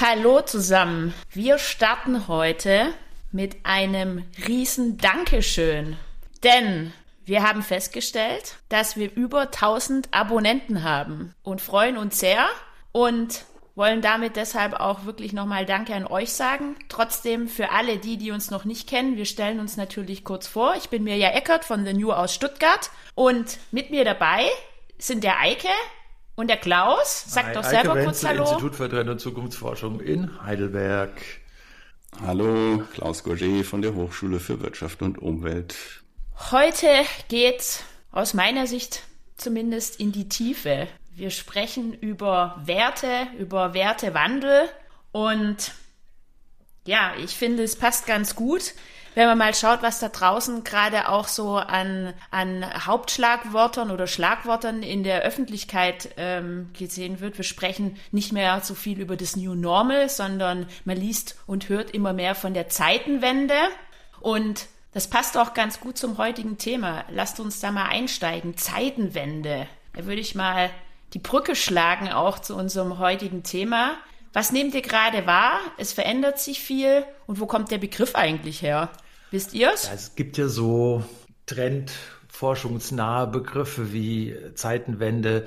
Hallo zusammen. Wir starten heute mit einem riesen Dankeschön. Denn wir haben festgestellt, dass wir über 1000 Abonnenten haben und freuen uns sehr und wollen damit deshalb auch wirklich nochmal Danke an euch sagen. Trotzdem für alle die, die uns noch nicht kennen, wir stellen uns natürlich kurz vor. Ich bin Mirja Eckert von The New aus Stuttgart und mit mir dabei sind der Eike und der Klaus. Sagt Hi, doch selber Eike kurz Wenzel, Hallo. Institut für Trend- und Zukunftsforschung in Heidelberg. Hallo, Klaus Gorget von der Hochschule für Wirtschaft und Umwelt. Heute geht's aus meiner Sicht zumindest in die Tiefe. Wir sprechen über Werte, über Wertewandel und ja, ich finde, es passt ganz gut, wenn man mal schaut, was da draußen gerade auch so an, an Hauptschlagwörtern oder Schlagwörtern in der Öffentlichkeit ähm, gesehen wird. Wir sprechen nicht mehr so viel über das New Normal, sondern man liest und hört immer mehr von der Zeitenwende. Und das passt auch ganz gut zum heutigen Thema. Lasst uns da mal einsteigen. Zeitenwende. Da würde ich mal die Brücke schlagen auch zu unserem heutigen Thema. Was nehmt ihr gerade wahr? Es verändert sich viel. Und wo kommt der Begriff eigentlich her? Wisst ihr's? Ja, es gibt ja so trendforschungsnahe Begriffe wie Zeitenwende,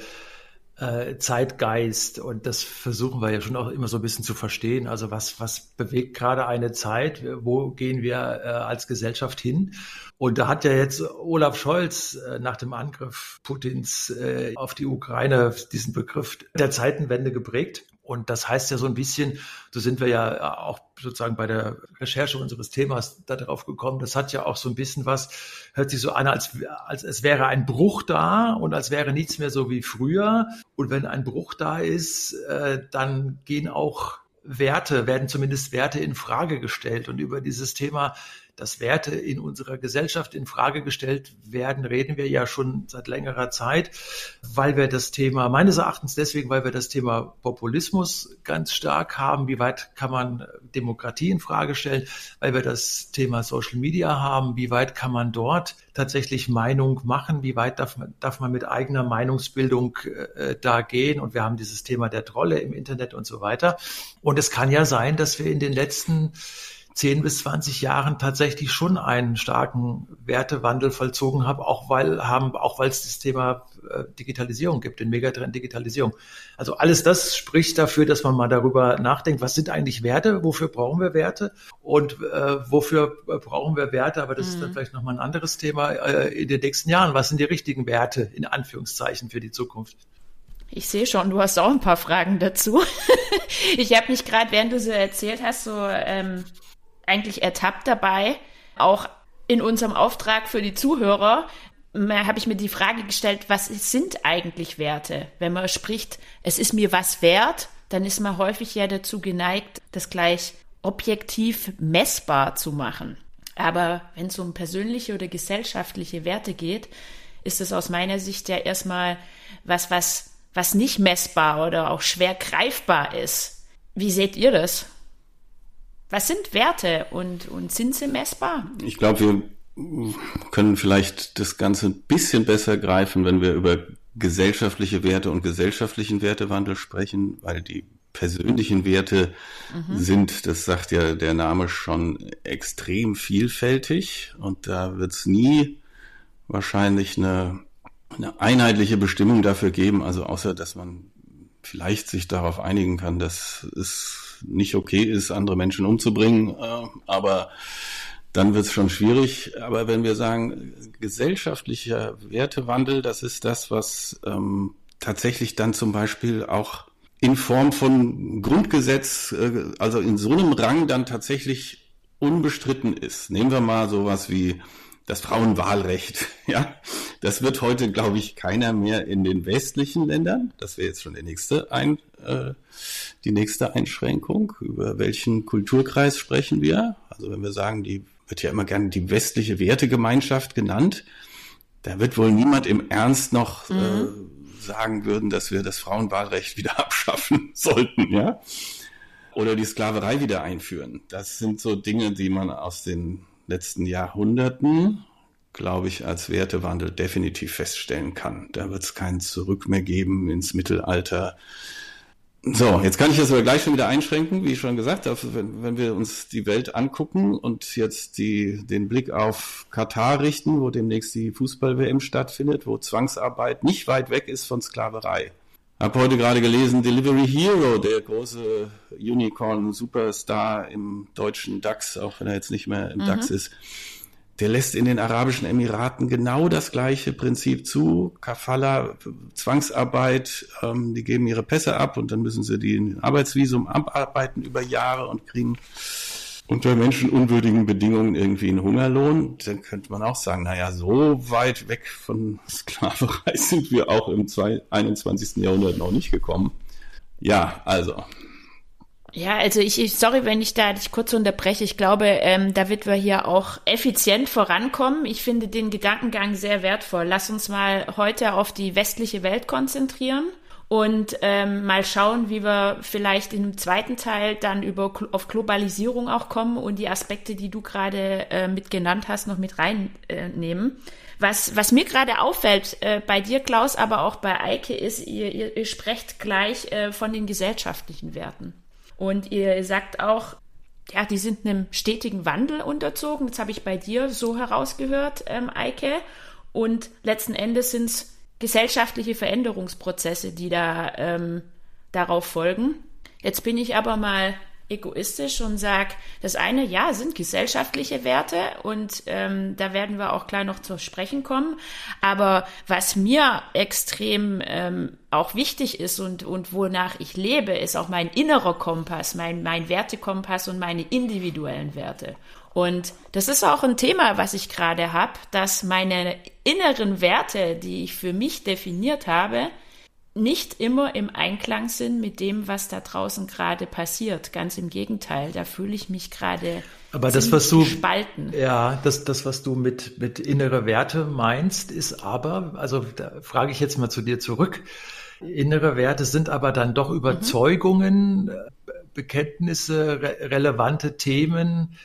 äh, Zeitgeist und das versuchen wir ja schon auch immer so ein bisschen zu verstehen. Also was, was bewegt gerade eine Zeit? Wo gehen wir äh, als Gesellschaft hin? Und da hat ja jetzt Olaf Scholz äh, nach dem Angriff Putins äh, auf die Ukraine diesen Begriff der Zeitenwende geprägt. Und das heißt ja so ein bisschen, so sind wir ja auch sozusagen bei der Recherche unseres Themas darauf gekommen, das hat ja auch so ein bisschen was, hört sich so an, als, als es wäre ein Bruch da und als wäre nichts mehr so wie früher. Und wenn ein Bruch da ist, äh, dann gehen auch Werte, werden zumindest Werte in Frage gestellt. Und über dieses Thema dass Werte in unserer Gesellschaft in Frage gestellt werden, reden wir ja schon seit längerer Zeit, weil wir das Thema, meines Erachtens deswegen, weil wir das Thema Populismus ganz stark haben. Wie weit kann man Demokratie in Frage stellen? Weil wir das Thema Social Media haben. Wie weit kann man dort tatsächlich Meinung machen? Wie weit darf man, darf man mit eigener Meinungsbildung äh, da gehen? Und wir haben dieses Thema der Trolle im Internet und so weiter. Und es kann ja sein, dass wir in den letzten 10 bis 20 Jahren tatsächlich schon einen starken Wertewandel vollzogen haben, auch weil haben, auch weil es das Thema äh, Digitalisierung gibt, den Megatrend Digitalisierung. Also alles das spricht dafür, dass man mal darüber nachdenkt, was sind eigentlich Werte, wofür brauchen wir Werte und äh, wofür brauchen wir Werte, aber das mhm. ist dann vielleicht nochmal ein anderes Thema äh, in den nächsten Jahren. Was sind die richtigen Werte in Anführungszeichen für die Zukunft? Ich sehe schon, du hast auch ein paar Fragen dazu. ich habe mich gerade, während du so erzählt hast, so ähm, eigentlich ertappt dabei, auch in unserem Auftrag für die Zuhörer, habe ich mir die Frage gestellt, was sind eigentlich Werte? Wenn man spricht, es ist mir was wert, dann ist man häufig ja dazu geneigt, das gleich objektiv messbar zu machen. Aber wenn es um persönliche oder gesellschaftliche Werte geht, ist es aus meiner Sicht ja erstmal was, was, was nicht messbar oder auch schwer greifbar ist. Wie seht ihr das? Was sind Werte und, und sind sie messbar? Ich glaube, wir können vielleicht das Ganze ein bisschen besser greifen, wenn wir über gesellschaftliche Werte und gesellschaftlichen Wertewandel sprechen, weil die persönlichen Werte mhm. sind, das sagt ja der Name schon, extrem vielfältig und da wird es nie wahrscheinlich eine, eine einheitliche Bestimmung dafür geben, also außer dass man vielleicht sich darauf einigen kann, dass es nicht okay ist, andere Menschen umzubringen, äh, aber dann wird es schon schwierig. Aber wenn wir sagen, gesellschaftlicher Wertewandel, das ist das, was ähm, tatsächlich dann zum Beispiel auch in Form von Grundgesetz, äh, also in so einem Rang dann tatsächlich unbestritten ist. Nehmen wir mal sowas wie das Frauenwahlrecht, ja, das wird heute, glaube ich, keiner mehr in den westlichen Ländern. Das wäre jetzt schon die nächste, Ein, äh, die nächste Einschränkung. Über welchen Kulturkreis sprechen wir? Also wenn wir sagen, die wird ja immer gerne die westliche Wertegemeinschaft genannt, da wird wohl niemand im Ernst noch äh, mhm. äh, sagen würden, dass wir das Frauenwahlrecht wieder abschaffen sollten, ja. Oder die Sklaverei wieder einführen. Das sind so Dinge, die man aus den letzten Jahrhunderten, glaube ich, als Wertewandel definitiv feststellen kann. Da wird es kein Zurück mehr geben ins Mittelalter. So, jetzt kann ich das aber gleich schon wieder einschränken, wie ich schon gesagt habe, wenn, wenn wir uns die Welt angucken und jetzt die, den Blick auf Katar richten, wo demnächst die Fußball-WM stattfindet, wo Zwangsarbeit nicht weit weg ist von Sklaverei. Hab heute gerade gelesen, Delivery Hero, der große Unicorn-Superstar im deutschen DAX, auch wenn er jetzt nicht mehr im mhm. DAX ist, der lässt in den Arabischen Emiraten genau das gleiche Prinzip zu. Kafala, Zwangsarbeit, ähm, die geben ihre Pässe ab und dann müssen sie die Arbeitsvisum abarbeiten über Jahre und kriegen unter menschenunwürdigen Bedingungen irgendwie einen Hungerlohn. Dann könnte man auch sagen, naja, so weit weg von Sklaverei sind wir auch im 21. Jahrhundert noch nicht gekommen. Ja, also ja, also ich, ich, sorry, wenn ich da dich kurz unterbreche. Ich glaube, ähm, da wird wir hier auch effizient vorankommen. Ich finde den Gedankengang sehr wertvoll. Lass uns mal heute auf die westliche Welt konzentrieren und ähm, mal schauen, wie wir vielleicht im zweiten Teil dann über auf Globalisierung auch kommen und die Aspekte, die du gerade äh, mit genannt hast, noch mit reinnehmen. Äh, was, was mir gerade auffällt äh, bei dir, Klaus, aber auch bei Eike, ist, ihr, ihr, ihr sprecht gleich äh, von den gesellschaftlichen Werten. Und ihr sagt auch, ja, die sind einem stetigen Wandel unterzogen. Das habe ich bei dir so herausgehört, ähm, Eike. Und letzten Endes sind es gesellschaftliche Veränderungsprozesse, die da ähm, darauf folgen. Jetzt bin ich aber mal egoistisch und sage, das eine, ja, sind gesellschaftliche Werte und ähm, da werden wir auch gleich noch zu sprechen kommen. Aber was mir extrem ähm, auch wichtig ist und, und wonach ich lebe, ist auch mein innerer Kompass, mein, mein Wertekompass und meine individuellen Werte. Und das ist auch ein Thema, was ich gerade habe, dass meine inneren Werte, die ich für mich definiert habe, nicht immer im Einklang sind mit dem, was da draußen gerade passiert. Ganz im Gegenteil, da fühle ich mich gerade aber das, was du, gespalten. Ja, das, das, was du mit, mit innere Werte meinst, ist aber, also da frage ich jetzt mal zu dir zurück. Innere Werte sind aber dann doch Überzeugungen, mhm. Bekenntnisse, re relevante Themen,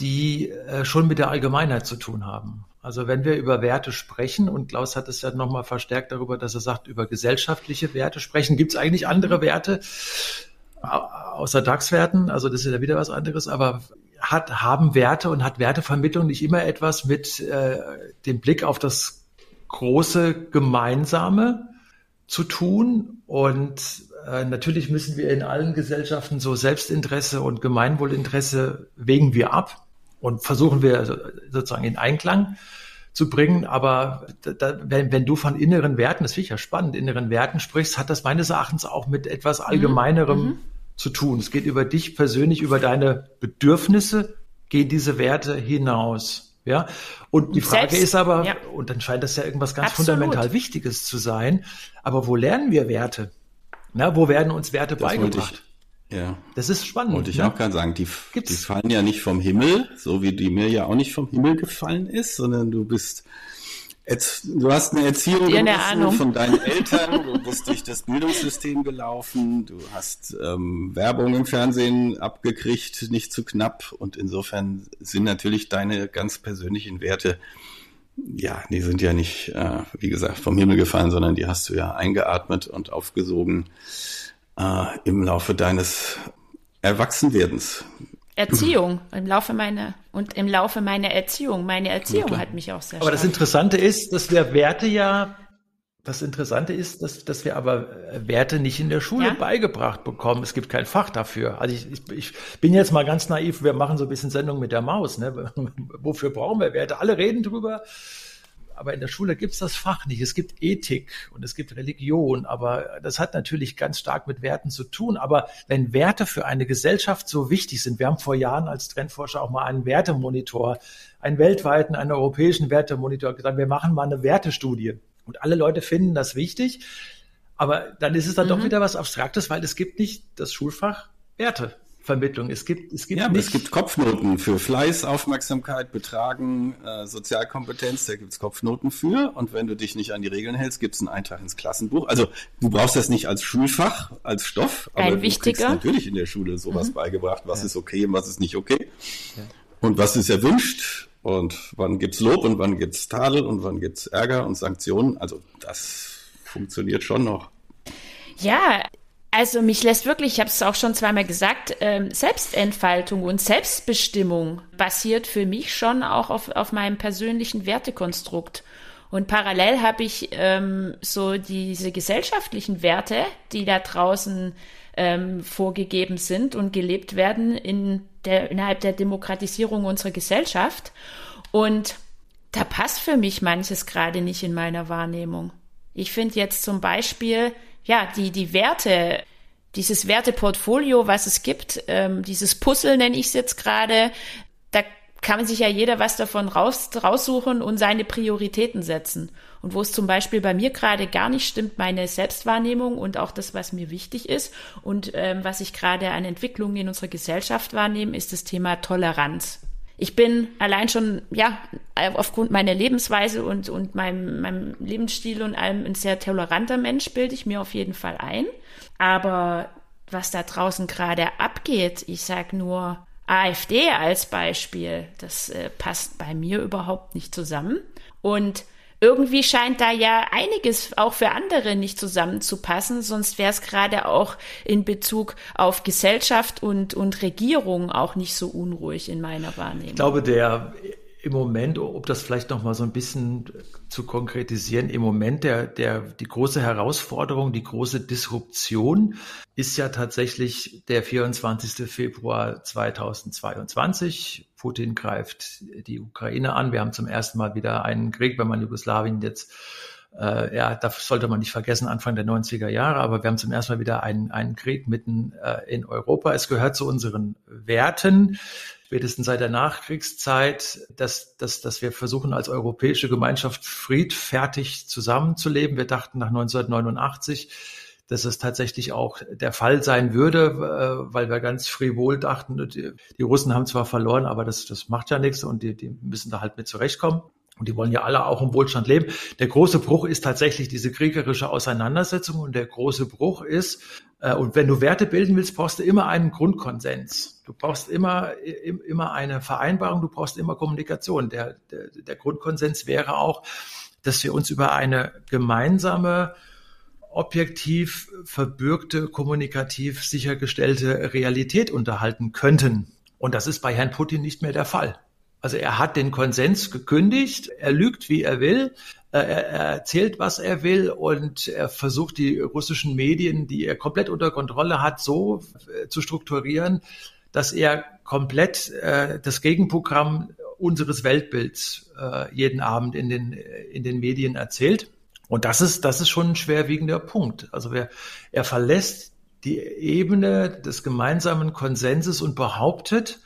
die äh, schon mit der Allgemeinheit zu tun haben. Also wenn wir über Werte sprechen, und Klaus hat es ja nochmal verstärkt darüber, dass er sagt, über gesellschaftliche Werte sprechen, gibt es eigentlich andere mhm. Werte außer DAX-Werten, also das ist ja wieder was anderes, aber hat, haben Werte und hat Wertevermittlung nicht immer etwas mit äh, dem Blick auf das große Gemeinsame zu tun. Und äh, natürlich müssen wir in allen Gesellschaften so Selbstinteresse und Gemeinwohlinteresse wägen wir ab und versuchen wir also sozusagen in Einklang zu bringen. Aber da, wenn, wenn du von inneren Werten, das finde ich ja spannend, inneren Werten sprichst, hat das meines Erachtens auch mit etwas mhm. Allgemeinerem mhm. zu tun. Es geht über dich persönlich, über deine Bedürfnisse, gehen diese Werte hinaus. Ja, und die Frage Selbst, ist aber, ja. und dann scheint das ja irgendwas ganz Absolut. fundamental Wichtiges zu sein, aber wo lernen wir Werte? Na, wo werden uns Werte das beigebracht? Ja. Das ist spannend. Wollte ich ne? auch gerade sagen, die, die fallen ja nicht vom Himmel, so wie die mir ja auch nicht vom Himmel gefallen ist, sondern du bist, du hast eine Erziehung eine von deinen Eltern, du bist durch das Bildungssystem gelaufen, du hast ähm, Werbung im Fernsehen abgekriegt, nicht zu knapp und insofern sind natürlich deine ganz persönlichen Werte ja, die sind ja nicht, äh, wie gesagt, vom Himmel gefallen, sondern die hast du ja eingeatmet und aufgesogen äh, im Laufe deines Erwachsenwerdens? Erziehung, im Laufe meiner und im Laufe meiner Erziehung. Meine Erziehung hat mich auch sehr Aber das Interessante ist, dass wir Werte ja, das Interessante ist, dass, dass wir aber Werte nicht in der Schule ja? beigebracht bekommen. Es gibt kein Fach dafür. Also ich, ich, ich bin jetzt mal ganz naiv, wir machen so ein bisschen Sendung mit der Maus. Ne? Wofür brauchen wir Werte? Alle reden drüber aber in der Schule gibt es das Fach nicht. Es gibt Ethik und es gibt Religion, aber das hat natürlich ganz stark mit Werten zu tun. Aber wenn Werte für eine Gesellschaft so wichtig sind, wir haben vor Jahren als Trendforscher auch mal einen Wertemonitor, einen weltweiten, einen europäischen Wertemonitor gesagt, wir machen mal eine Wertestudie. Und alle Leute finden das wichtig. Aber dann ist es dann mhm. doch wieder was Abstraktes, weil es gibt nicht das Schulfach Werte. Vermittlung. Es gibt, es gibt ja, nicht. es gibt Kopfnoten für Fleiß, Aufmerksamkeit, Betragen, äh, Sozialkompetenz. Da gibt es Kopfnoten für. Und wenn du dich nicht an die Regeln hältst, gibt es einen Eintrag ins Klassenbuch. Also du brauchst das nicht als Schulfach, als Stoff, aber Ein du wichtiger. kriegst natürlich in der Schule sowas mhm. beigebracht, was ja. ist okay und was ist nicht okay. Ja. Und was ist erwünscht und wann gibt's Lob und wann gibt's Tadel und wann gibt's Ärger und Sanktionen. Also das funktioniert schon noch. Ja, also mich lässt wirklich, ich habe es auch schon zweimal gesagt, ähm, Selbstentfaltung und Selbstbestimmung basiert für mich schon auch auf, auf meinem persönlichen Wertekonstrukt. Und parallel habe ich ähm, so diese gesellschaftlichen Werte, die da draußen ähm, vorgegeben sind und gelebt werden in der, innerhalb der Demokratisierung unserer Gesellschaft. Und da passt für mich manches gerade nicht in meiner Wahrnehmung. Ich finde jetzt zum Beispiel, ja, die, die Werte, dieses Werteportfolio, was es gibt, ähm, dieses Puzzle nenne ich es jetzt gerade, da kann sich ja jeder was davon raus, raussuchen und seine Prioritäten setzen. Und wo es zum Beispiel bei mir gerade gar nicht stimmt, meine Selbstwahrnehmung und auch das, was mir wichtig ist und ähm, was ich gerade an Entwicklungen in unserer Gesellschaft wahrnehme, ist das Thema Toleranz. Ich bin allein schon, ja, aufgrund meiner Lebensweise und, und meinem, meinem Lebensstil und allem ein sehr toleranter Mensch, bilde ich mir auf jeden Fall ein. Aber was da draußen gerade abgeht, ich sag nur, AfD als Beispiel, das äh, passt bei mir überhaupt nicht zusammen. Und irgendwie scheint da ja einiges auch für andere nicht zusammenzupassen, sonst wäre es gerade auch in Bezug auf Gesellschaft und, und Regierung auch nicht so unruhig in meiner Wahrnehmung. Ich glaube, der im Moment, ob das vielleicht noch mal so ein bisschen zu konkretisieren, im Moment der, der, die große Herausforderung, die große Disruption ist ja tatsächlich der 24. Februar 2022. Putin greift die Ukraine an. Wir haben zum ersten Mal wieder einen Krieg, wenn man Jugoslawien jetzt äh, ja, das sollte man nicht vergessen, Anfang der 90er Jahre, aber wir haben zum ersten Mal wieder einen, einen Krieg mitten äh, in Europa. Es gehört zu unseren Werten, spätestens seit der Nachkriegszeit, dass, dass, dass wir versuchen, als europäische Gemeinschaft friedfertig zusammenzuleben. Wir dachten nach 1989, dass es tatsächlich auch der Fall sein würde, äh, weil wir ganz frivol dachten, die, die Russen haben zwar verloren, aber das, das macht ja nichts und die, die müssen da halt mit zurechtkommen. Und die wollen ja alle auch im Wohlstand leben. Der große Bruch ist tatsächlich diese kriegerische Auseinandersetzung. Und der große Bruch ist, äh, und wenn du Werte bilden willst, brauchst du immer einen Grundkonsens. Du brauchst immer, immer eine Vereinbarung, du brauchst immer Kommunikation. Der, der, der Grundkonsens wäre auch, dass wir uns über eine gemeinsame, objektiv verbürgte, kommunikativ sichergestellte Realität unterhalten könnten. Und das ist bei Herrn Putin nicht mehr der Fall. Also er hat den Konsens gekündigt, er lügt, wie er will, äh, er erzählt, was er will und er versucht die russischen Medien, die er komplett unter Kontrolle hat, so äh, zu strukturieren, dass er komplett äh, das Gegenprogramm unseres Weltbilds jeden Abend in den, in den Medien erzählt. Und das ist, das ist schon ein schwerwiegender Punkt. Also wer, er verlässt die Ebene des gemeinsamen Konsenses und behauptet,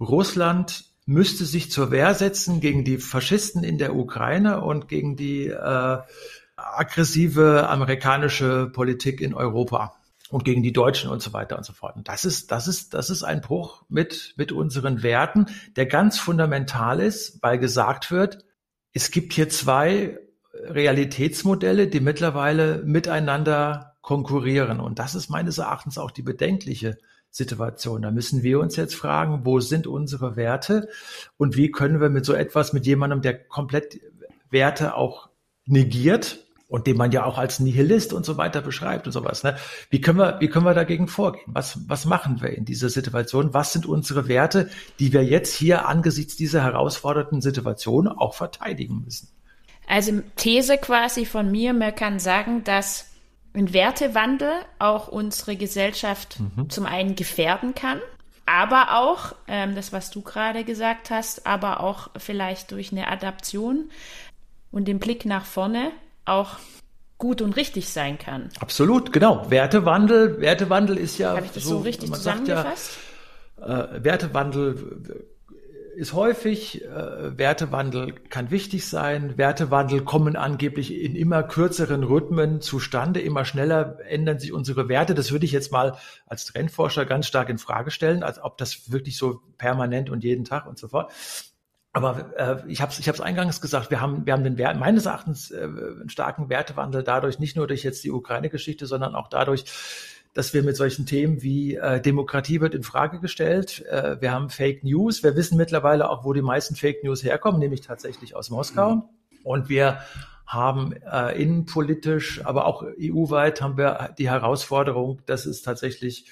Russland müsste sich zur Wehr setzen gegen die Faschisten in der Ukraine und gegen die äh, aggressive amerikanische Politik in Europa und gegen die Deutschen und so weiter und so fort. Und das ist, das ist, das ist ein Bruch mit, mit unseren Werten, der ganz fundamental ist, weil gesagt wird, es gibt hier zwei Realitätsmodelle, die mittlerweile miteinander konkurrieren. Und das ist meines Erachtens auch die bedenkliche Situation. Da müssen wir uns jetzt fragen, wo sind unsere Werte und wie können wir mit so etwas, mit jemandem, der komplett Werte auch negiert und den man ja auch als Nihilist und so weiter beschreibt und sowas, ne? Wie können wir, wie können wir dagegen vorgehen? Was, was machen wir in dieser Situation? Was sind unsere Werte, die wir jetzt hier angesichts dieser herausfordernden Situation auch verteidigen müssen? Also These quasi von mir, man kann sagen, dass ein Wertewandel auch unsere Gesellschaft mhm. zum einen gefährden kann, aber auch, ähm, das was du gerade gesagt hast, aber auch vielleicht durch eine Adaption und den Blick nach vorne auch gut und richtig sein kann. Absolut, genau. Wertewandel, Wertewandel ist ja. Habe ich das so, so richtig zusammengefasst? Ja, äh, Wertewandel ist häufig. Äh, Wertewandel kann wichtig sein. Wertewandel kommen angeblich in immer kürzeren Rhythmen zustande. Immer schneller ändern sich unsere Werte. Das würde ich jetzt mal als Trendforscher ganz stark in Frage stellen, als ob das wirklich so permanent und jeden Tag und so fort. Aber äh, ich habe es ich hab's eingangs gesagt, wir haben, wir haben den Wert, meines Erachtens äh, einen starken Wertewandel dadurch, nicht nur durch jetzt die Ukraine-Geschichte, sondern auch dadurch, dass wir mit solchen Themen wie äh, Demokratie wird in Frage gestellt. Äh, wir haben Fake News. Wir wissen mittlerweile auch, wo die meisten Fake News herkommen, nämlich tatsächlich aus Moskau. Mhm. Und wir haben äh, innenpolitisch, aber auch EU-weit haben wir die Herausforderung, dass es tatsächlich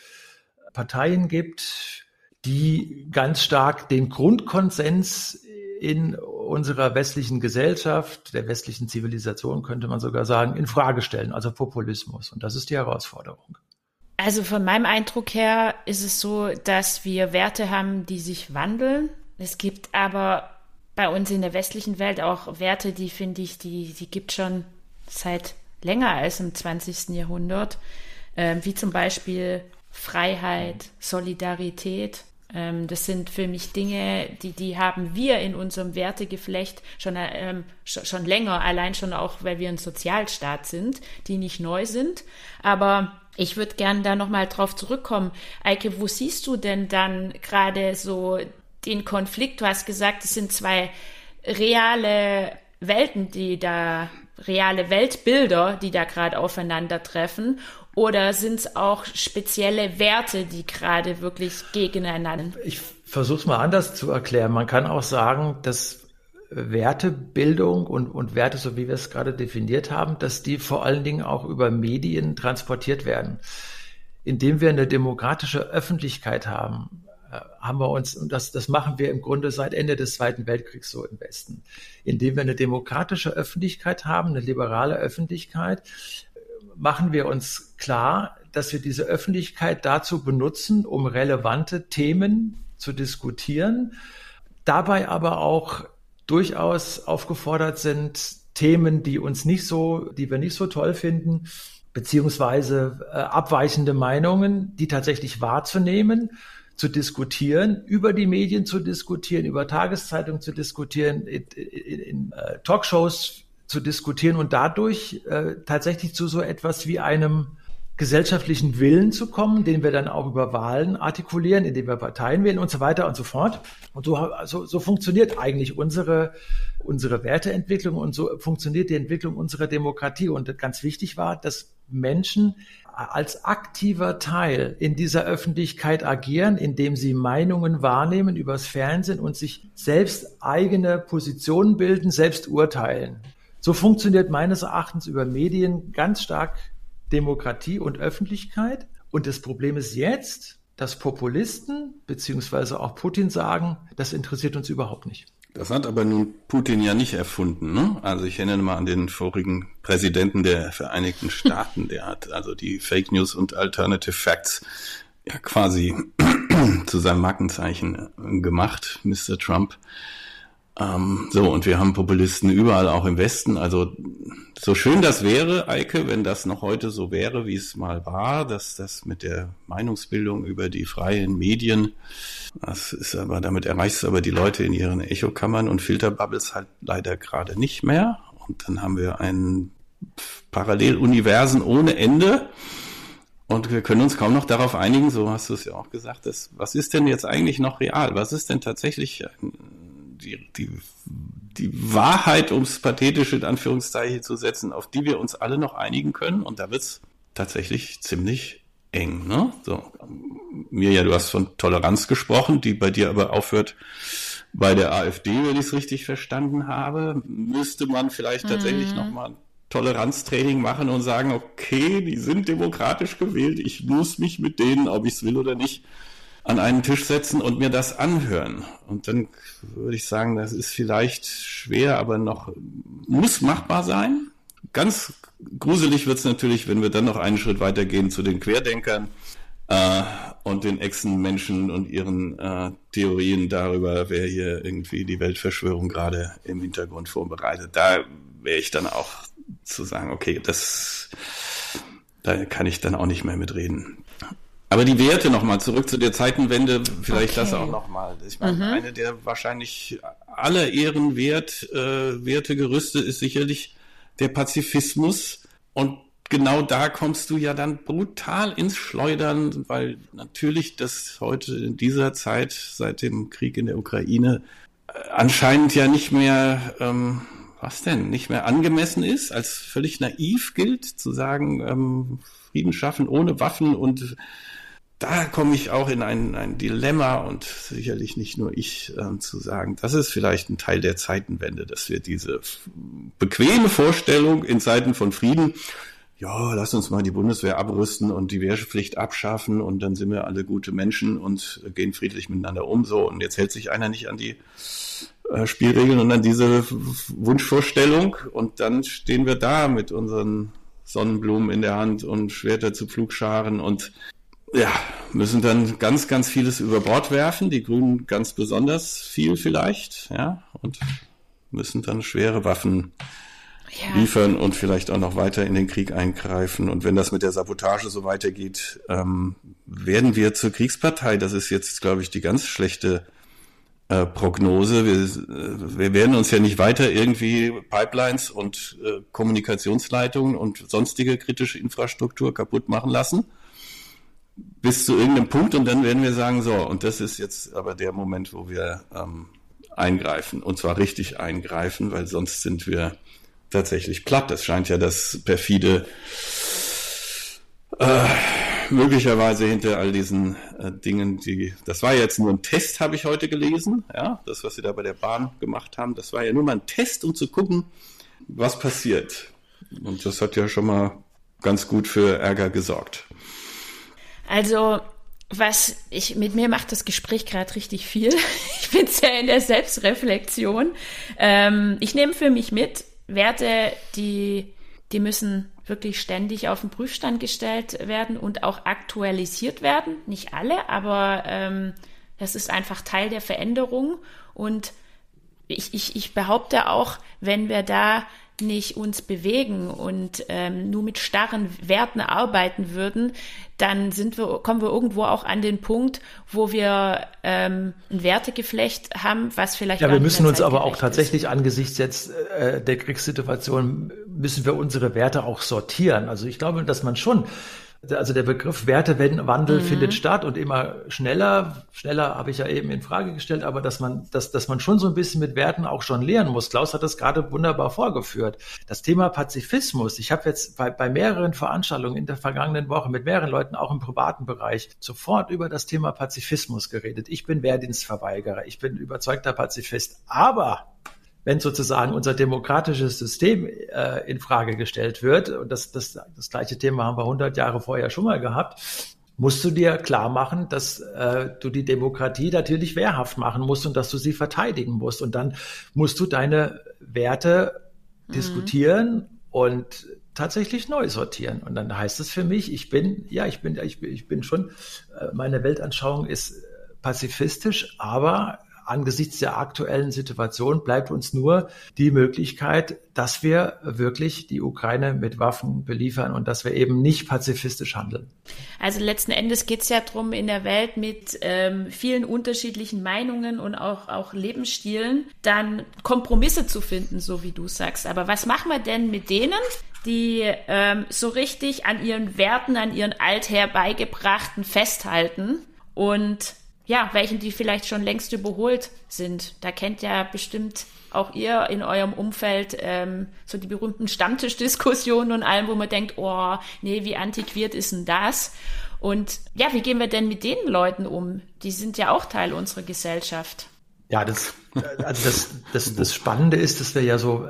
Parteien gibt, die ganz stark den Grundkonsens in unserer westlichen Gesellschaft, der westlichen Zivilisation könnte man sogar sagen, in Frage stellen, also Populismus. Und das ist die Herausforderung. Also von meinem Eindruck her ist es so, dass wir Werte haben, die sich wandeln. Es gibt aber bei uns in der westlichen Welt auch Werte, die finde ich, die, die gibt schon seit länger als im 20. Jahrhundert, äh, wie zum Beispiel Freiheit, Solidarität. Ähm, das sind für mich Dinge, die, die haben wir in unserem Wertegeflecht schon, ähm, schon, schon länger, allein schon auch, weil wir ein Sozialstaat sind, die nicht neu sind. Aber ich würde gerne da nochmal drauf zurückkommen. Eike, wo siehst du denn dann gerade so den Konflikt? Du hast gesagt, es sind zwei reale Welten, die da, reale Weltbilder, die da gerade aufeinandertreffen. Oder sind es auch spezielle Werte, die gerade wirklich gegeneinander? Ich versuche es mal anders zu erklären. Man kann auch sagen, dass Wertebildung und, und Werte, so wie wir es gerade definiert haben, dass die vor allen Dingen auch über Medien transportiert werden. Indem wir eine demokratische Öffentlichkeit haben, äh, haben wir uns, und das, das machen wir im Grunde seit Ende des Zweiten Weltkriegs so im Westen, indem wir eine demokratische Öffentlichkeit haben, eine liberale Öffentlichkeit, machen wir uns klar, dass wir diese Öffentlichkeit dazu benutzen, um relevante Themen zu diskutieren, dabei aber auch durchaus aufgefordert sind, Themen, die uns nicht so, die wir nicht so toll finden, beziehungsweise äh, abweichende Meinungen, die tatsächlich wahrzunehmen, zu diskutieren, über die Medien zu diskutieren, über Tageszeitungen zu diskutieren, in, in, in äh, Talkshows zu diskutieren und dadurch äh, tatsächlich zu so etwas wie einem gesellschaftlichen Willen zu kommen, den wir dann auch über Wahlen artikulieren, indem wir Parteien wählen und so weiter und so fort. Und so, so, so funktioniert eigentlich unsere, unsere Werteentwicklung und so funktioniert die Entwicklung unserer Demokratie. Und ganz wichtig war, dass Menschen als aktiver Teil in dieser Öffentlichkeit agieren, indem sie Meinungen wahrnehmen übers Fernsehen und sich selbst eigene Positionen bilden, selbst urteilen. So funktioniert meines Erachtens über Medien ganz stark Demokratie und Öffentlichkeit. Und das Problem ist jetzt, dass Populisten beziehungsweise auch Putin sagen, das interessiert uns überhaupt nicht. Das hat aber nun Putin ja nicht erfunden. Ne? Also ich erinnere mal an den vorigen Präsidenten der Vereinigten Staaten, der hat also die Fake News und Alternative Facts ja quasi zu seinem Markenzeichen gemacht, Mr. Trump. Ähm, so, und wir haben Populisten überall, auch im Westen. Also so schön das wäre, Eike, wenn das noch heute so wäre, wie es mal war, dass das mit der Meinungsbildung über die freien Medien, das ist aber, damit erreichst du aber die Leute in ihren Echokammern und Filterbubbles halt leider gerade nicht mehr. Und dann haben wir ein Paralleluniversen ohne Ende. Und wir können uns kaum noch darauf einigen, so hast du es ja auch gesagt, dass, was ist denn jetzt eigentlich noch real? Was ist denn tatsächlich die, die, die Wahrheit, ums pathetische in Anführungszeichen zu setzen, auf die wir uns alle noch einigen können. Und da wird's tatsächlich ziemlich eng. Ne? So, Mirja, du hast von Toleranz gesprochen, die bei dir aber aufhört bei der AfD, wenn ich es richtig verstanden habe. Müsste man vielleicht tatsächlich mhm. nochmal Toleranztraining machen und sagen, okay, die sind demokratisch gewählt, ich muss mich mit denen, ob ich es will oder nicht, an einen Tisch setzen und mir das anhören. Und dann würde ich sagen, das ist vielleicht schwer, aber noch muss machbar sein. Ganz gruselig wird es natürlich, wenn wir dann noch einen Schritt weitergehen zu den Querdenkern äh, und den Echsenmenschen und ihren äh, Theorien darüber, wer hier irgendwie die Weltverschwörung gerade im Hintergrund vorbereitet. Da wäre ich dann auch zu sagen, okay, das da kann ich dann auch nicht mehr mitreden. Aber die Werte nochmal, zurück zu der Zeitenwende, vielleicht okay. das auch nochmal. Ich meine, mhm. eine der wahrscheinlich aller Ehrenwert, äh, Wertegerüste ist sicherlich der Pazifismus. Und genau da kommst du ja dann brutal ins Schleudern, weil natürlich das heute in dieser Zeit, seit dem Krieg in der Ukraine, äh, anscheinend ja nicht mehr, ähm, was denn, nicht mehr angemessen ist, als völlig naiv gilt, zu sagen, ähm, Frieden schaffen ohne Waffen und da komme ich auch in ein, ein Dilemma und sicherlich nicht nur ich äh, zu sagen, das ist vielleicht ein Teil der Zeitenwende, dass wir diese bequeme Vorstellung in Zeiten von Frieden, ja, lass uns mal die Bundeswehr abrüsten und die Wehrpflicht abschaffen und dann sind wir alle gute Menschen und gehen friedlich miteinander um. So, und jetzt hält sich einer nicht an die äh, Spielregeln und an diese Wunschvorstellung und dann stehen wir da mit unseren Sonnenblumen in der Hand und Schwerter zu Pflugscharen und ja, müssen dann ganz, ganz vieles über Bord werfen, die Grünen ganz besonders viel vielleicht, ja, und müssen dann schwere Waffen ja. liefern und vielleicht auch noch weiter in den Krieg eingreifen. Und wenn das mit der Sabotage so weitergeht, ähm, werden wir zur Kriegspartei. Das ist jetzt, glaube ich, die ganz schlechte äh, Prognose. Wir, äh, wir werden uns ja nicht weiter irgendwie Pipelines und äh, Kommunikationsleitungen und sonstige kritische Infrastruktur kaputt machen lassen bis zu irgendeinem Punkt und dann werden wir sagen, so, und das ist jetzt aber der Moment, wo wir ähm, eingreifen und zwar richtig eingreifen, weil sonst sind wir tatsächlich platt. Das scheint ja das perfide äh, möglicherweise hinter all diesen äh, Dingen, die das war jetzt nur ein Test, habe ich heute gelesen, ja, das was sie da bei der Bahn gemacht haben, das war ja nur mal ein Test, um zu gucken, was passiert. Und das hat ja schon mal ganz gut für Ärger gesorgt. Also, was ich, mit mir macht das Gespräch gerade richtig viel. Ich bin sehr in der Selbstreflexion. Ähm, ich nehme für mich mit, Werte, die, die müssen wirklich ständig auf den Prüfstand gestellt werden und auch aktualisiert werden. Nicht alle, aber ähm, das ist einfach Teil der Veränderung. Und ich, ich, ich behaupte auch, wenn wir da nicht uns bewegen und ähm, nur mit starren Werten arbeiten würden, dann sind wir, kommen wir irgendwo auch an den Punkt, wo wir ähm, ein Wertegeflecht haben, was vielleicht. Ja, wir müssen uns aber auch tatsächlich ist. angesichts jetzt äh, der Kriegssituation müssen wir unsere Werte auch sortieren. Also ich glaube, dass man schon also der Begriff Wertewandel mhm. findet statt und immer schneller. Schneller habe ich ja eben in Frage gestellt, aber dass man, dass, dass man schon so ein bisschen mit Werten auch schon lernen muss. Klaus hat das gerade wunderbar vorgeführt. Das Thema Pazifismus. Ich habe jetzt bei, bei mehreren Veranstaltungen in der vergangenen Woche mit mehreren Leuten auch im privaten Bereich sofort über das Thema Pazifismus geredet. Ich bin Wehrdienstverweigerer. Ich bin überzeugter Pazifist. Aber wenn sozusagen unser demokratisches System äh, in Frage gestellt wird, und das, das, das gleiche Thema haben wir 100 Jahre vorher schon mal gehabt, musst du dir klar machen, dass äh, du die Demokratie natürlich wehrhaft machen musst und dass du sie verteidigen musst. Und dann musst du deine Werte mhm. diskutieren und tatsächlich neu sortieren. Und dann heißt es für mich, ich bin, ja, ich bin, ich bin, ich bin schon, äh, meine Weltanschauung ist pazifistisch, aber angesichts der aktuellen Situation bleibt uns nur die Möglichkeit, dass wir wirklich die Ukraine mit Waffen beliefern und dass wir eben nicht pazifistisch handeln. Also letzten Endes geht es ja darum, in der Welt mit ähm, vielen unterschiedlichen Meinungen und auch, auch Lebensstilen dann Kompromisse zu finden, so wie du sagst. Aber was machen wir denn mit denen, die ähm, so richtig an ihren Werten, an ihren alther beigebrachten festhalten und ja, welchen die vielleicht schon längst überholt sind. Da kennt ja bestimmt auch ihr in eurem Umfeld ähm, so die berühmten Stammtischdiskussionen und allem, wo man denkt, oh, nee, wie antiquiert ist denn das? Und ja, wie gehen wir denn mit den Leuten um? Die sind ja auch Teil unserer Gesellschaft. Ja, das, also das, das, das Spannende ist, dass wir ja so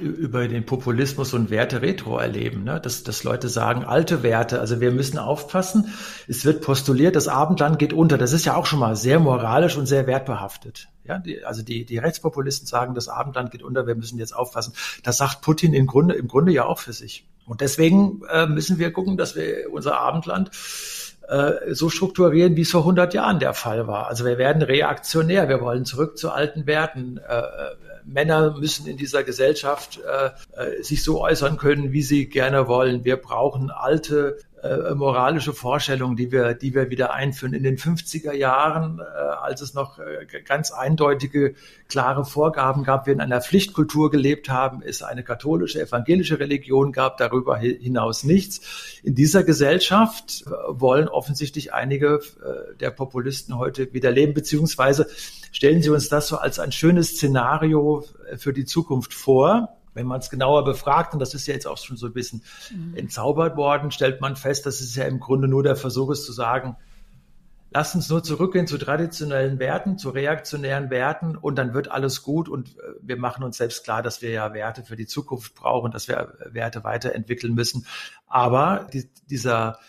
über den Populismus und Werte Retro erleben, ne? dass, dass Leute sagen, alte Werte, also wir müssen aufpassen. Es wird postuliert, das Abendland geht unter. Das ist ja auch schon mal sehr moralisch und sehr wertbehaftet. Ja, die, also die, die Rechtspopulisten sagen, das Abendland geht unter, wir müssen jetzt aufpassen. Das sagt Putin im Grunde, im Grunde ja auch für sich. Und deswegen äh, müssen wir gucken, dass wir unser Abendland äh, so strukturieren, wie es vor 100 Jahren der Fall war. Also wir werden reaktionär, wir wollen zurück zu alten Werten. Äh, äh, Männer müssen in dieser Gesellschaft äh, äh, sich so äußern können, wie sie gerne wollen. Wir brauchen alte äh, moralische Vorstellungen, die wir, die wir wieder einführen. In den 50er Jahren, äh, als es noch äh, ganz eindeutige, klare Vorgaben gab, wir in einer Pflichtkultur gelebt haben, es eine katholische, evangelische Religion gab, darüber hinaus nichts. In dieser Gesellschaft äh, wollen offensichtlich einige äh, der Populisten heute wieder leben, beziehungsweise stellen Sie uns das so als ein schönes Szenario für die Zukunft vor wenn man es genauer befragt, und das ist ja jetzt auch schon so ein bisschen mhm. entzaubert worden, stellt man fest, dass es ja im Grunde nur der Versuch ist zu sagen, lass uns nur zurückgehen zu traditionellen Werten, zu reaktionären Werten und dann wird alles gut und äh, wir machen uns selbst klar, dass wir ja Werte für die Zukunft brauchen, dass wir Werte weiterentwickeln müssen. Aber die, dieser,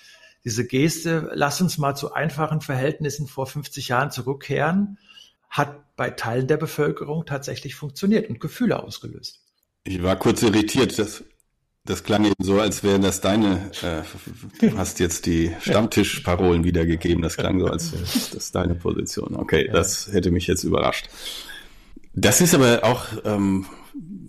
diese Geste, lass uns mal zu einfachen Verhältnissen vor 50 Jahren zurückkehren, hat bei Teilen der Bevölkerung tatsächlich funktioniert und Gefühle ausgelöst. Ich war kurz irritiert. Das, das klang eben so, als wären das deine, äh, du hast jetzt die Stammtischparolen wiedergegeben. Das klang so, als wäre das deine Position. Okay, ja. das hätte mich jetzt überrascht. Das ist aber auch ähm,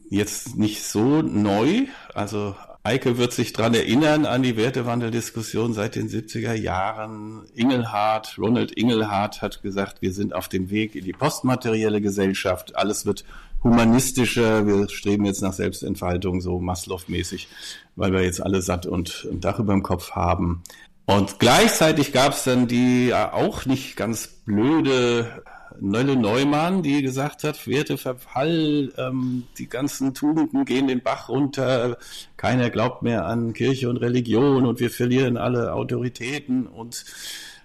jetzt nicht so neu. Also Eike wird sich dran erinnern an die Wertewandeldiskussion seit den 70er Jahren. Ingelhardt, Ronald Ingelhardt hat gesagt, wir sind auf dem Weg in die postmaterielle Gesellschaft. Alles wird humanistischer. Wir streben jetzt nach Selbstentfaltung, so Maslow-mäßig, weil wir jetzt alle satt und ein Dach über dem Kopf haben. Und gleichzeitig gab es dann die auch nicht ganz blöde Nölle Neumann, die gesagt hat, Werteverfall, ähm, die ganzen Tugenden gehen den Bach runter, keiner glaubt mehr an Kirche und Religion und wir verlieren alle Autoritäten und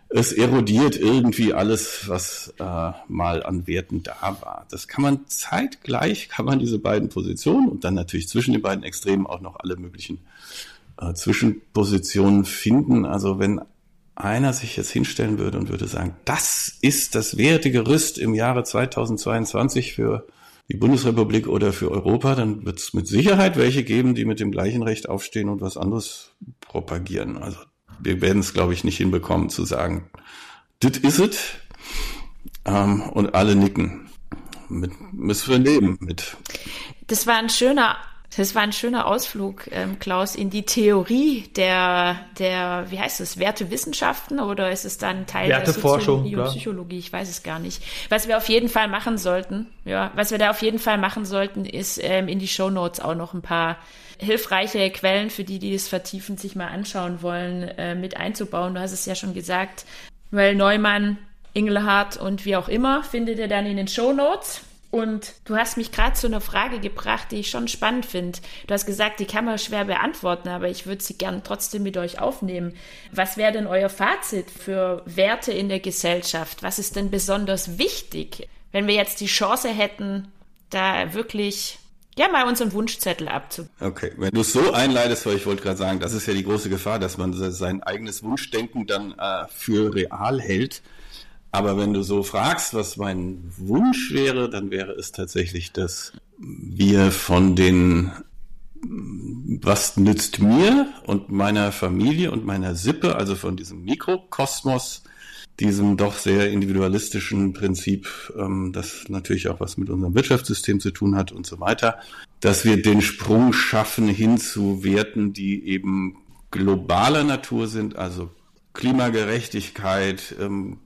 es erodiert irgendwie alles, was äh, mal an Werten da war. Das kann man zeitgleich, kann man diese beiden Positionen und dann natürlich zwischen den beiden Extremen auch noch alle möglichen äh, Zwischenpositionen finden. Also wenn einer sich jetzt hinstellen würde und würde sagen, das ist das Wertegerüst im Jahre 2022 für die Bundesrepublik oder für Europa, dann wird es mit Sicherheit welche geben, die mit dem gleichen Recht aufstehen und was anderes propagieren. Also wir werden es, glaube ich, nicht hinbekommen zu sagen, das is it. Ähm, und alle nicken. Mit, müssen wir leben mit. Das war ein schöner das war ein schöner Ausflug, ähm, Klaus, in die Theorie der, der, wie heißt es, Wertewissenschaften oder ist es dann Teil der Soziologie und Psychologie? Ich weiß es gar nicht. Was wir auf jeden Fall machen sollten, ja, was wir da auf jeden Fall machen sollten, ist ähm, in die Show Notes auch noch ein paar hilfreiche Quellen für die, die es vertiefend sich mal anschauen wollen, äh, mit einzubauen. Du hast es ja schon gesagt, Noel Neumann, Engelhardt und wie auch immer findet ihr dann in den Show Notes. Und du hast mich gerade zu einer Frage gebracht, die ich schon spannend finde. Du hast gesagt, die kann man schwer beantworten, aber ich würde sie gern trotzdem mit euch aufnehmen. Was wäre denn euer Fazit für Werte in der Gesellschaft? Was ist denn besonders wichtig, wenn wir jetzt die Chance hätten, da wirklich ja, mal unseren Wunschzettel abzu. Okay, wenn du es so einleitest, weil ich wollte gerade sagen, das ist ja die große Gefahr, dass man sein eigenes Wunschdenken dann äh, für real hält aber wenn du so fragst, was mein Wunsch wäre, dann wäre es tatsächlich, dass wir von den, was nützt mir und meiner Familie und meiner Sippe, also von diesem Mikrokosmos, diesem doch sehr individualistischen Prinzip, ähm, das natürlich auch was mit unserem Wirtschaftssystem zu tun hat und so weiter, dass wir den Sprung schaffen hin zu Werten, die eben globaler Natur sind, also Klimagerechtigkeit, ähm,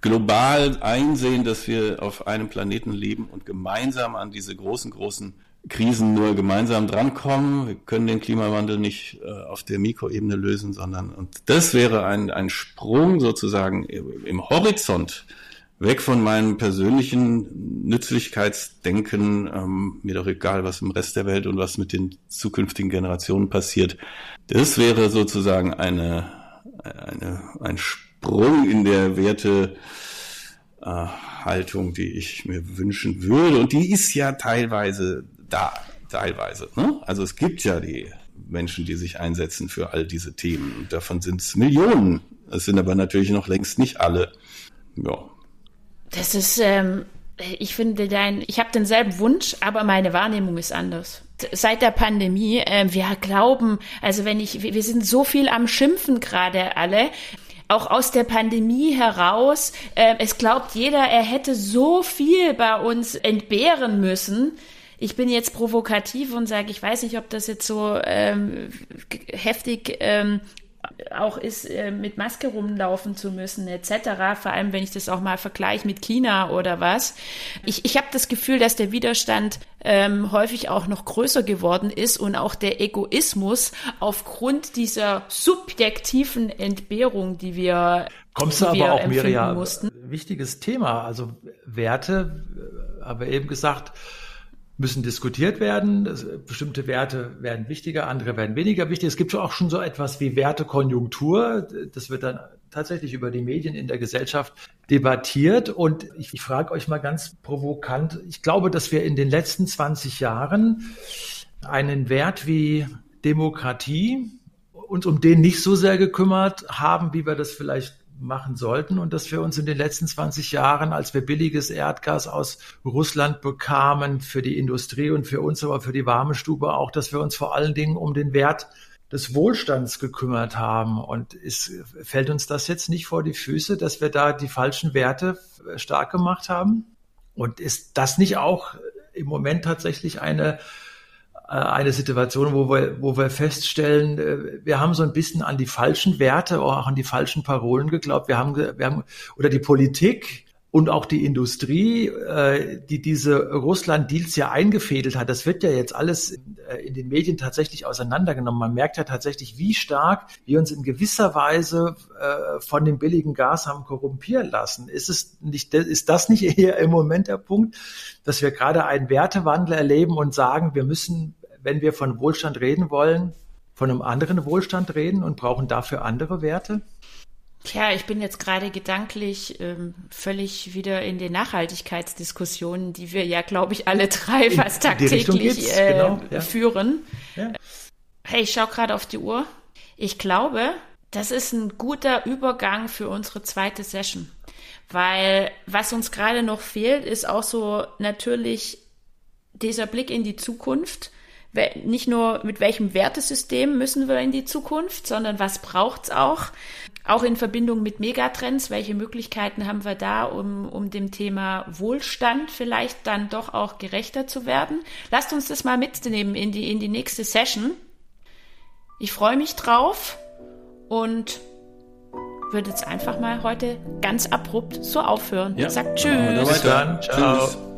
global einsehen, dass wir auf einem Planeten leben und gemeinsam an diese großen, großen Krisen nur gemeinsam drankommen. Wir können den Klimawandel nicht äh, auf der Mikroebene lösen, sondern und das wäre ein, ein Sprung sozusagen im Horizont weg von meinem persönlichen Nützlichkeitsdenken, ähm, mir doch egal, was im Rest der Welt und was mit den zukünftigen Generationen passiert. Das wäre sozusagen eine eine, ein Sprung in der Wertehaltung, die ich mir wünschen würde. Und die ist ja teilweise da, teilweise. Ne? Also es gibt ja die Menschen, die sich einsetzen für all diese Themen. Und davon sind es Millionen. Es sind aber natürlich noch längst nicht alle. Ja. Das ist, ähm, ich finde dein, ich habe denselben Wunsch, aber meine Wahrnehmung ist anders seit der Pandemie, äh, wir glauben, also wenn ich, wir sind so viel am Schimpfen gerade alle, auch aus der Pandemie heraus. Äh, es glaubt jeder, er hätte so viel bei uns entbehren müssen. Ich bin jetzt provokativ und sage, ich weiß nicht, ob das jetzt so ähm, heftig ähm, auch ist, äh, mit Maske rumlaufen zu müssen, etc. Vor allem, wenn ich das auch mal vergleiche mit China oder was. Ich, ich habe das Gefühl, dass der Widerstand ähm, häufig auch noch größer geworden ist und auch der Egoismus aufgrund dieser subjektiven Entbehrung, die wir Kommst du aber auch, Mirja, mussten. wichtiges Thema. Also Werte, äh, haben wir eben gesagt, müssen diskutiert werden. Bestimmte Werte werden wichtiger, andere werden weniger wichtig. Es gibt auch schon so etwas wie Wertekonjunktur. Das wird dann tatsächlich über die Medien in der Gesellschaft debattiert. Und ich, ich frage euch mal ganz provokant, ich glaube, dass wir in den letzten 20 Jahren einen Wert wie Demokratie uns um den nicht so sehr gekümmert haben, wie wir das vielleicht machen sollten und dass wir uns in den letzten 20 Jahren, als wir billiges Erdgas aus Russland bekamen für die Industrie und für uns, aber für die warme Stube auch, dass wir uns vor allen Dingen um den Wert des Wohlstands gekümmert haben. Und ist, fällt uns das jetzt nicht vor die Füße, dass wir da die falschen Werte stark gemacht haben? Und ist das nicht auch im Moment tatsächlich eine eine Situation, wo wir, wo wir feststellen, äh, wir haben so ein bisschen an die falschen Werte, auch an die falschen Parolen geglaubt. Wir haben, wir haben oder die Politik und auch die Industrie, äh, die diese Russland-Deals ja eingefädelt hat, das wird ja jetzt alles in den Medien tatsächlich auseinandergenommen. Man merkt ja tatsächlich, wie stark wir uns in gewisser Weise von dem billigen Gas haben korrumpieren lassen. Ist es nicht, ist das nicht eher im Moment der Punkt, dass wir gerade einen Wertewandel erleben und sagen, wir müssen wenn wir von Wohlstand reden wollen, von einem anderen Wohlstand reden und brauchen dafür andere Werte? Tja, ich bin jetzt gerade gedanklich ähm, völlig wieder in den Nachhaltigkeitsdiskussionen, die wir ja, glaube ich, alle drei fast tagtäglich äh, genau, ja. führen. Ja. Hey, ich schaue gerade auf die Uhr. Ich glaube, das ist ein guter Übergang für unsere zweite Session. Weil was uns gerade noch fehlt, ist auch so natürlich dieser Blick in die Zukunft nicht nur mit welchem Wertesystem müssen wir in die Zukunft, sondern was braucht's auch? Auch in Verbindung mit Megatrends, welche Möglichkeiten haben wir da, um, um dem Thema Wohlstand vielleicht dann doch auch gerechter zu werden? Lasst uns das mal mitnehmen in die, in die nächste Session. Ich freue mich drauf und würde jetzt einfach mal heute ganz abrupt so aufhören. Ja. Sagt Tschüss. Bis dann. Ciao. Tschüss.